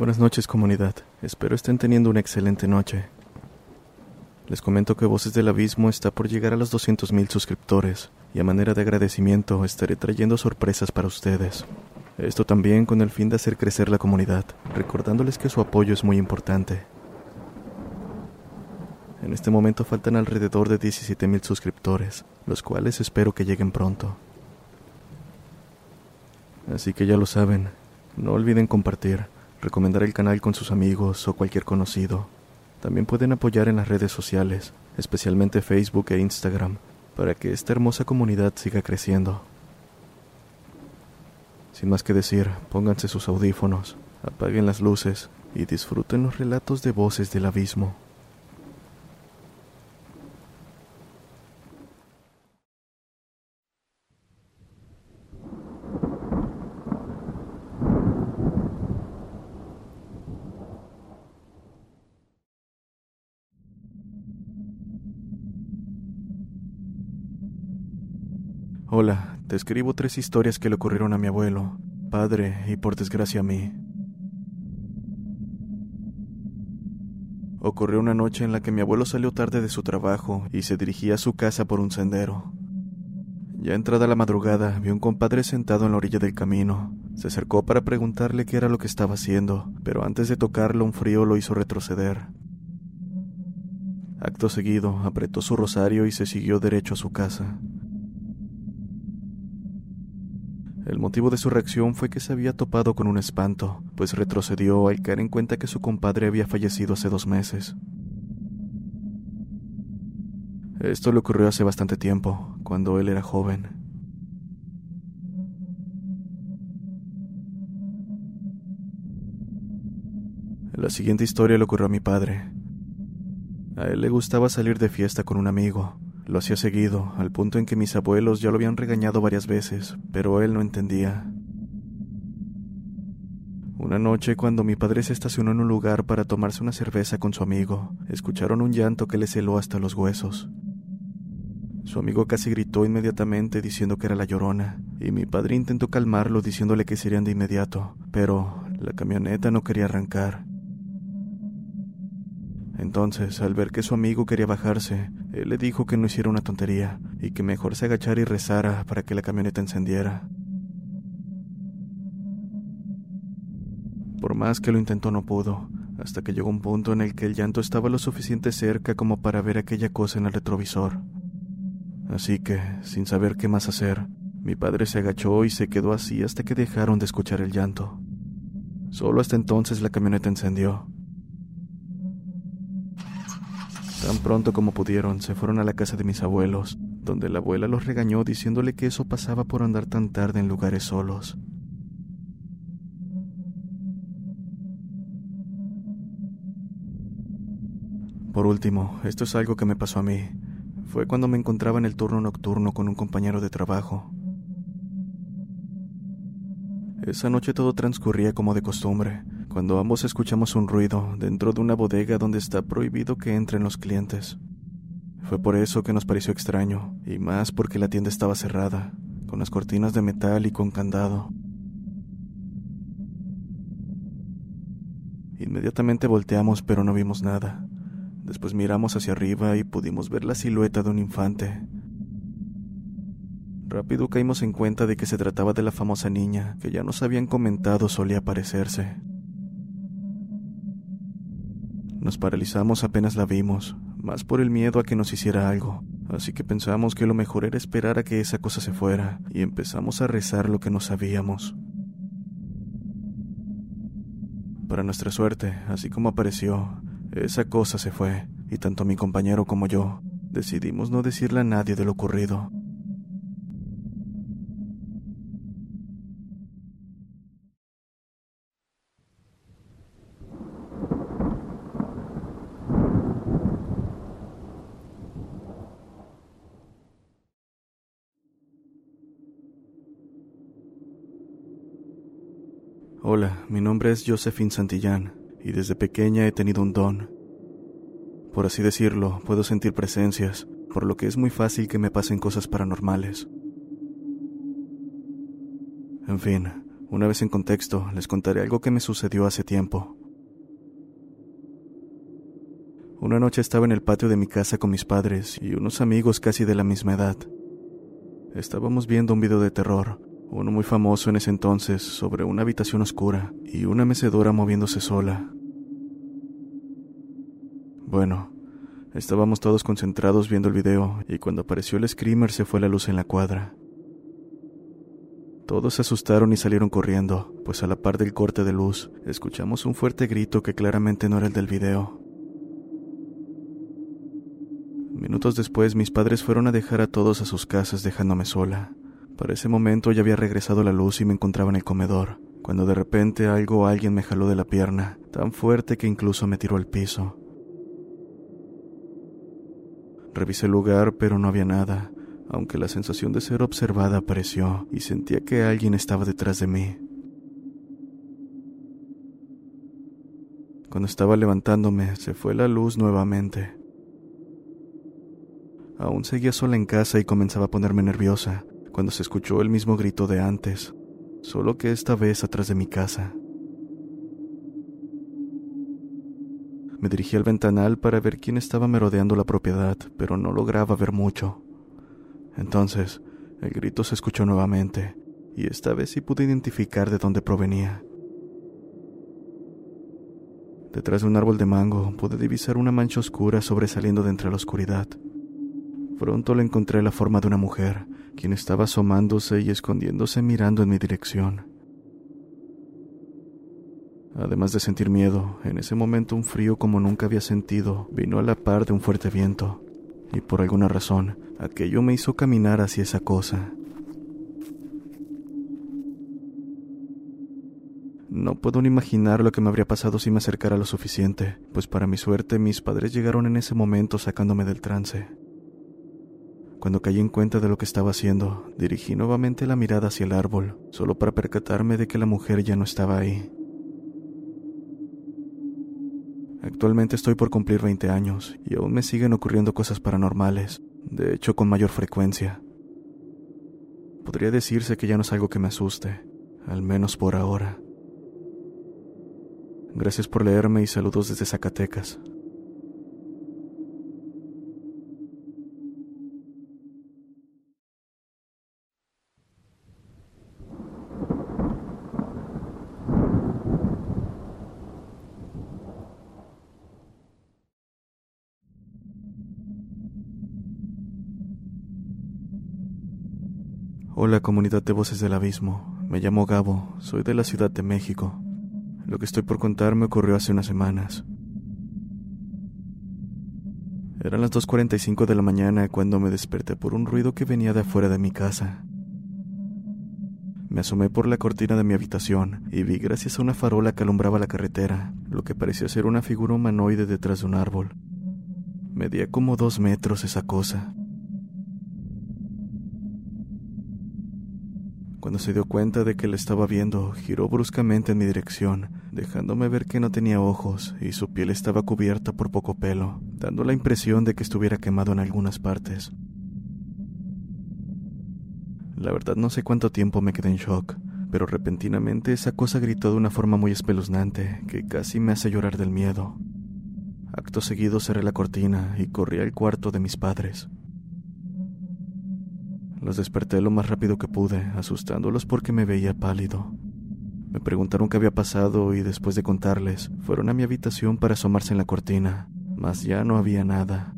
Buenas noches comunidad, espero estén teniendo una excelente noche. Les comento que Voces del Abismo está por llegar a los 200.000 suscriptores y a manera de agradecimiento estaré trayendo sorpresas para ustedes. Esto también con el fin de hacer crecer la comunidad, recordándoles que su apoyo es muy importante. En este momento faltan alrededor de 17.000 suscriptores, los cuales espero que lleguen pronto. Así que ya lo saben, no olviden compartir, recomendar el canal con sus amigos o cualquier conocido. También pueden apoyar en las redes sociales, especialmente Facebook e Instagram, para que esta hermosa comunidad siga creciendo. Sin más que decir, pónganse sus audífonos, apaguen las luces y disfruten los relatos de voces del abismo. Hola, te escribo tres historias que le ocurrieron a mi abuelo, padre y por desgracia a mí. Ocurrió una noche en la que mi abuelo salió tarde de su trabajo y se dirigía a su casa por un sendero. Ya entrada la madrugada, vio un compadre sentado en la orilla del camino. Se acercó para preguntarle qué era lo que estaba haciendo, pero antes de tocarlo un frío lo hizo retroceder. Acto seguido, apretó su rosario y se siguió derecho a su casa. El motivo de su reacción fue que se había topado con un espanto, pues retrocedió al caer en cuenta que su compadre había fallecido hace dos meses. Esto le ocurrió hace bastante tiempo, cuando él era joven. La siguiente historia le ocurrió a mi padre. A él le gustaba salir de fiesta con un amigo, lo hacía seguido, al punto en que mis abuelos ya lo habían regañado varias veces, pero él no entendía. Una noche, cuando mi padre se estacionó en un lugar para tomarse una cerveza con su amigo, escucharon un llanto que les heló hasta los huesos. Su amigo casi gritó inmediatamente diciendo que era la llorona, y mi padre intentó calmarlo diciéndole que serían de inmediato, pero la camioneta no quería arrancar. Entonces, al ver que su amigo quería bajarse, él le dijo que no hiciera una tontería y que mejor se agachara y rezara para que la camioneta encendiera. Por más que lo intentó no pudo, hasta que llegó un punto en el que el llanto estaba lo suficiente cerca como para ver aquella cosa en el retrovisor. Así que, sin saber qué más hacer, mi padre se agachó y se quedó así hasta que dejaron de escuchar el llanto. Solo hasta entonces la camioneta encendió. Tan pronto como pudieron, se fueron a la casa de mis abuelos, donde la abuela los regañó diciéndole que eso pasaba por andar tan tarde en lugares solos. Por último, esto es algo que me pasó a mí. Fue cuando me encontraba en el turno nocturno con un compañero de trabajo. Esa noche todo transcurría como de costumbre, cuando ambos escuchamos un ruido dentro de una bodega donde está prohibido que entren los clientes. Fue por eso que nos pareció extraño, y más porque la tienda estaba cerrada, con las cortinas de metal y con candado. Inmediatamente volteamos pero no vimos nada. Después miramos hacia arriba y pudimos ver la silueta de un infante. Rápido caímos en cuenta de que se trataba de la famosa niña que ya nos habían comentado solía aparecerse. Nos paralizamos apenas la vimos, más por el miedo a que nos hiciera algo, así que pensamos que lo mejor era esperar a que esa cosa se fuera y empezamos a rezar lo que no sabíamos. Para nuestra suerte, así como apareció, esa cosa se fue, y tanto mi compañero como yo decidimos no decirle a nadie de lo ocurrido. Hola, mi nombre es Josephine Santillán y desde pequeña he tenido un don. Por así decirlo, puedo sentir presencias, por lo que es muy fácil que me pasen cosas paranormales. En fin, una vez en contexto, les contaré algo que me sucedió hace tiempo. Una noche estaba en el patio de mi casa con mis padres y unos amigos casi de la misma edad. Estábamos viendo un video de terror, uno muy famoso en ese entonces, sobre una habitación oscura y una mecedora moviéndose sola. Bueno, estábamos todos concentrados viendo el video y cuando apareció el screamer se fue la luz en la cuadra. Todos se asustaron y salieron corriendo, pues a la par del corte de luz escuchamos un fuerte grito que claramente no era el del video. Minutos después mis padres fueron a dejar a todos a sus casas dejándome sola. Para ese momento ya había regresado la luz y me encontraba en el comedor, cuando de repente algo o alguien me jaló de la pierna, tan fuerte que incluso me tiró al piso. Revisé el lugar, pero no había nada, aunque la sensación de ser observada apareció y sentía que alguien estaba detrás de mí. Cuando estaba levantándome, se fue la luz nuevamente. Aún seguía sola en casa y comenzaba a ponerme nerviosa, cuando se escuchó el mismo grito de antes, solo que esta vez atrás de mi casa. Me dirigí al ventanal para ver quién estaba merodeando la propiedad, pero no lograba ver mucho. Entonces, el grito se escuchó nuevamente, y esta vez sí pude identificar de dónde provenía. Detrás de un árbol de mango pude divisar una mancha oscura sobresaliendo de entre la oscuridad. Pronto le encontré la forma de una mujer, quien estaba asomándose y escondiéndose mirando en mi dirección. Además de sentir miedo, en ese momento un frío como nunca había sentido vino a la par de un fuerte viento, y por alguna razón aquello me hizo caminar hacia esa cosa. No puedo ni imaginar lo que me habría pasado si me acercara lo suficiente, pues para mi suerte mis padres llegaron en ese momento sacándome del trance. Cuando caí en cuenta de lo que estaba haciendo, dirigí nuevamente la mirada hacia el árbol, solo para percatarme de que la mujer ya no estaba ahí. Actualmente estoy por cumplir 20 años y aún me siguen ocurriendo cosas paranormales, de hecho con mayor frecuencia. Podría decirse que ya no es algo que me asuste, al menos por ahora. Gracias por leerme y saludos desde Zacatecas. Hola comunidad de Voces del Abismo, me llamo Gabo, soy de la Ciudad de México. Lo que estoy por contar me ocurrió hace unas semanas. Eran las 2.45 de la mañana cuando me desperté por un ruido que venía de afuera de mi casa. Me asomé por la cortina de mi habitación y vi gracias a una farola que alumbraba la carretera, lo que parecía ser una figura humanoide detrás de un árbol. Medía como dos metros esa cosa. Cuando se dio cuenta de que le estaba viendo, giró bruscamente en mi dirección, dejándome ver que no tenía ojos y su piel estaba cubierta por poco pelo, dando la impresión de que estuviera quemado en algunas partes. La verdad no sé cuánto tiempo me quedé en shock, pero repentinamente esa cosa gritó de una forma muy espeluznante que casi me hace llorar del miedo. Acto seguido cerré la cortina y corrí al cuarto de mis padres. Los desperté lo más rápido que pude, asustándolos porque me veía pálido. Me preguntaron qué había pasado y después de contarles, fueron a mi habitación para asomarse en la cortina, mas ya no había nada.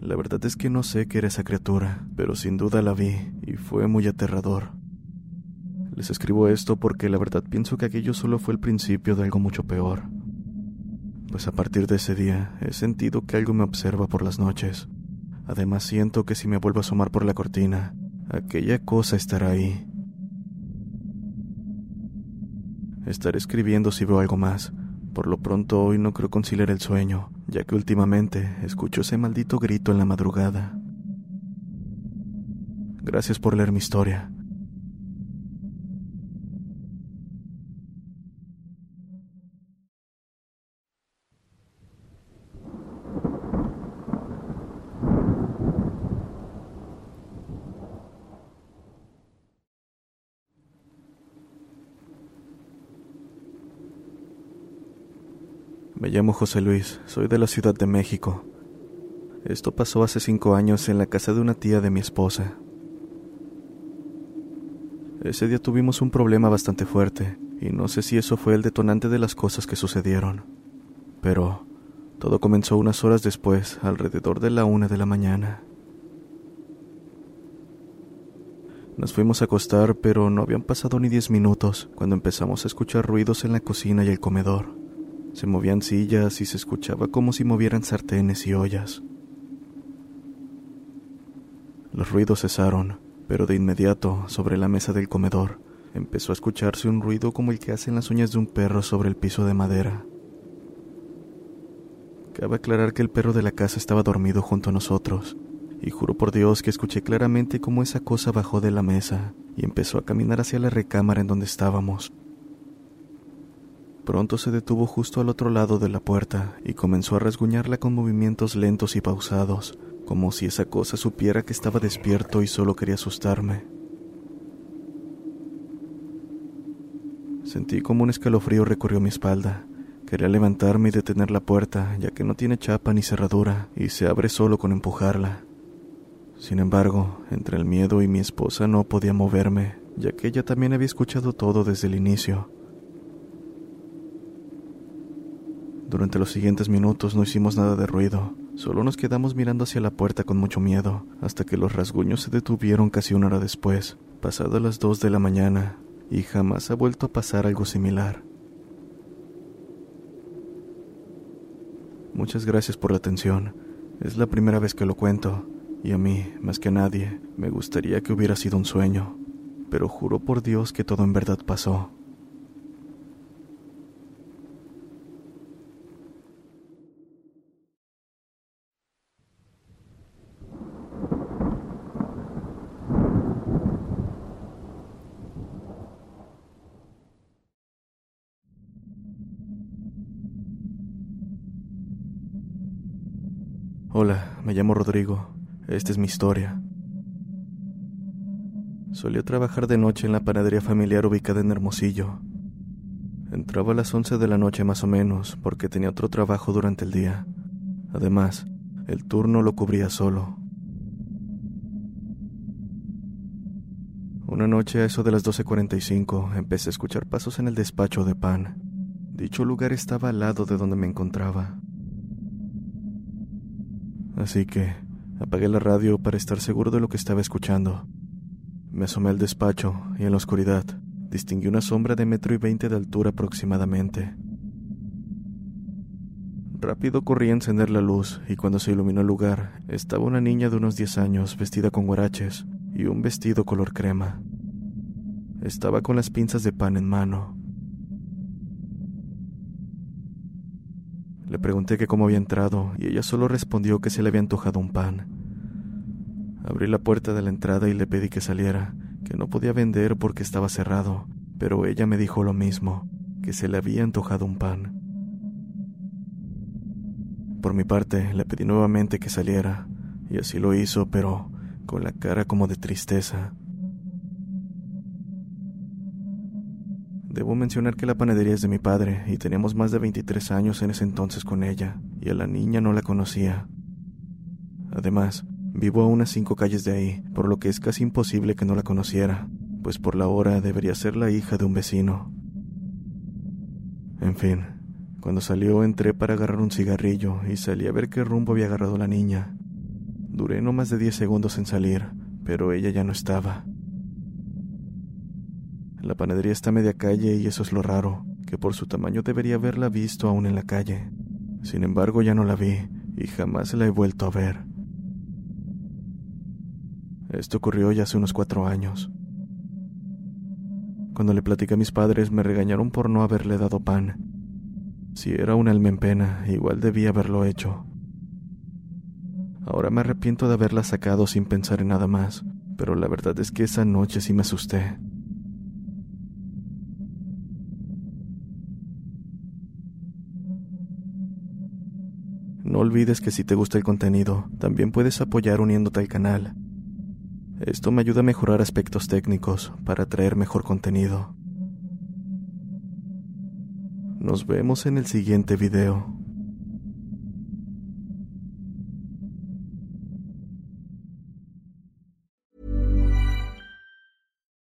La verdad es que no sé qué era esa criatura, pero sin duda la vi y fue muy aterrador. Les escribo esto porque la verdad pienso que aquello solo fue el principio de algo mucho peor pues a partir de ese día he sentido que algo me observa por las noches. Además siento que si me vuelvo a asomar por la cortina, aquella cosa estará ahí. Estaré escribiendo si veo algo más. Por lo pronto hoy no creo conciliar el sueño, ya que últimamente escucho ese maldito grito en la madrugada. Gracias por leer mi historia. Me llamo José Luis, soy de la Ciudad de México. Esto pasó hace cinco años en la casa de una tía de mi esposa. Ese día tuvimos un problema bastante fuerte, y no sé si eso fue el detonante de las cosas que sucedieron. Pero todo comenzó unas horas después, alrededor de la una de la mañana. Nos fuimos a acostar, pero no habían pasado ni diez minutos cuando empezamos a escuchar ruidos en la cocina y el comedor. Se movían sillas y se escuchaba como si movieran sartenes y ollas. Los ruidos cesaron, pero de inmediato, sobre la mesa del comedor, empezó a escucharse un ruido como el que hacen las uñas de un perro sobre el piso de madera. Cabe aclarar que el perro de la casa estaba dormido junto a nosotros, y juro por Dios que escuché claramente cómo esa cosa bajó de la mesa y empezó a caminar hacia la recámara en donde estábamos. Pronto se detuvo justo al otro lado de la puerta y comenzó a rasguñarla con movimientos lentos y pausados, como si esa cosa supiera que estaba despierto y solo quería asustarme. Sentí como un escalofrío recorrió mi espalda. Quería levantarme y detener la puerta, ya que no tiene chapa ni cerradura y se abre solo con empujarla. Sin embargo, entre el miedo y mi esposa no podía moverme, ya que ella también había escuchado todo desde el inicio. Durante los siguientes minutos no hicimos nada de ruido, solo nos quedamos mirando hacia la puerta con mucho miedo, hasta que los rasguños se detuvieron casi una hora después, pasadas las dos de la mañana, y jamás ha vuelto a pasar algo similar. Muchas gracias por la atención. Es la primera vez que lo cuento, y a mí, más que a nadie, me gustaría que hubiera sido un sueño, pero juro por Dios que todo en verdad pasó. Hola, me llamo Rodrigo. Esta es mi historia. Solía trabajar de noche en la panadería familiar ubicada en Hermosillo. Entraba a las 11 de la noche más o menos porque tenía otro trabajo durante el día. Además, el turno lo cubría solo. Una noche a eso de las 12.45 empecé a escuchar pasos en el despacho de pan. Dicho lugar estaba al lado de donde me encontraba. Así que apagué la radio para estar seguro de lo que estaba escuchando. Me asomé al despacho y en la oscuridad distinguí una sombra de metro y veinte de altura aproximadamente. Rápido corrí a encender la luz y cuando se iluminó el lugar estaba una niña de unos diez años vestida con guaraches y un vestido color crema. Estaba con las pinzas de pan en mano. Le pregunté que cómo había entrado y ella solo respondió que se le había antojado un pan. Abrí la puerta de la entrada y le pedí que saliera, que no podía vender porque estaba cerrado, pero ella me dijo lo mismo, que se le había antojado un pan. Por mi parte, le pedí nuevamente que saliera, y así lo hizo, pero con la cara como de tristeza. Debo mencionar que la panadería es de mi padre y teníamos más de 23 años en ese entonces con ella, y a la niña no la conocía. Además, vivo a unas cinco calles de ahí, por lo que es casi imposible que no la conociera, pues por la hora debería ser la hija de un vecino. En fin, cuando salió entré para agarrar un cigarrillo y salí a ver qué rumbo había agarrado la niña. Duré no más de 10 segundos en salir, pero ella ya no estaba. La panadería está a media calle y eso es lo raro, que por su tamaño debería haberla visto aún en la calle. Sin embargo, ya no la vi y jamás la he vuelto a ver. Esto ocurrió ya hace unos cuatro años. Cuando le platicé a mis padres me regañaron por no haberle dado pan. Si era un alma en pena, igual debía haberlo hecho. Ahora me arrepiento de haberla sacado sin pensar en nada más, pero la verdad es que esa noche sí me asusté. No olvides que si te gusta el contenido, también puedes apoyar uniéndote al canal. Esto me ayuda a mejorar aspectos técnicos para traer mejor contenido. Nos vemos en el siguiente video.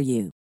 for you.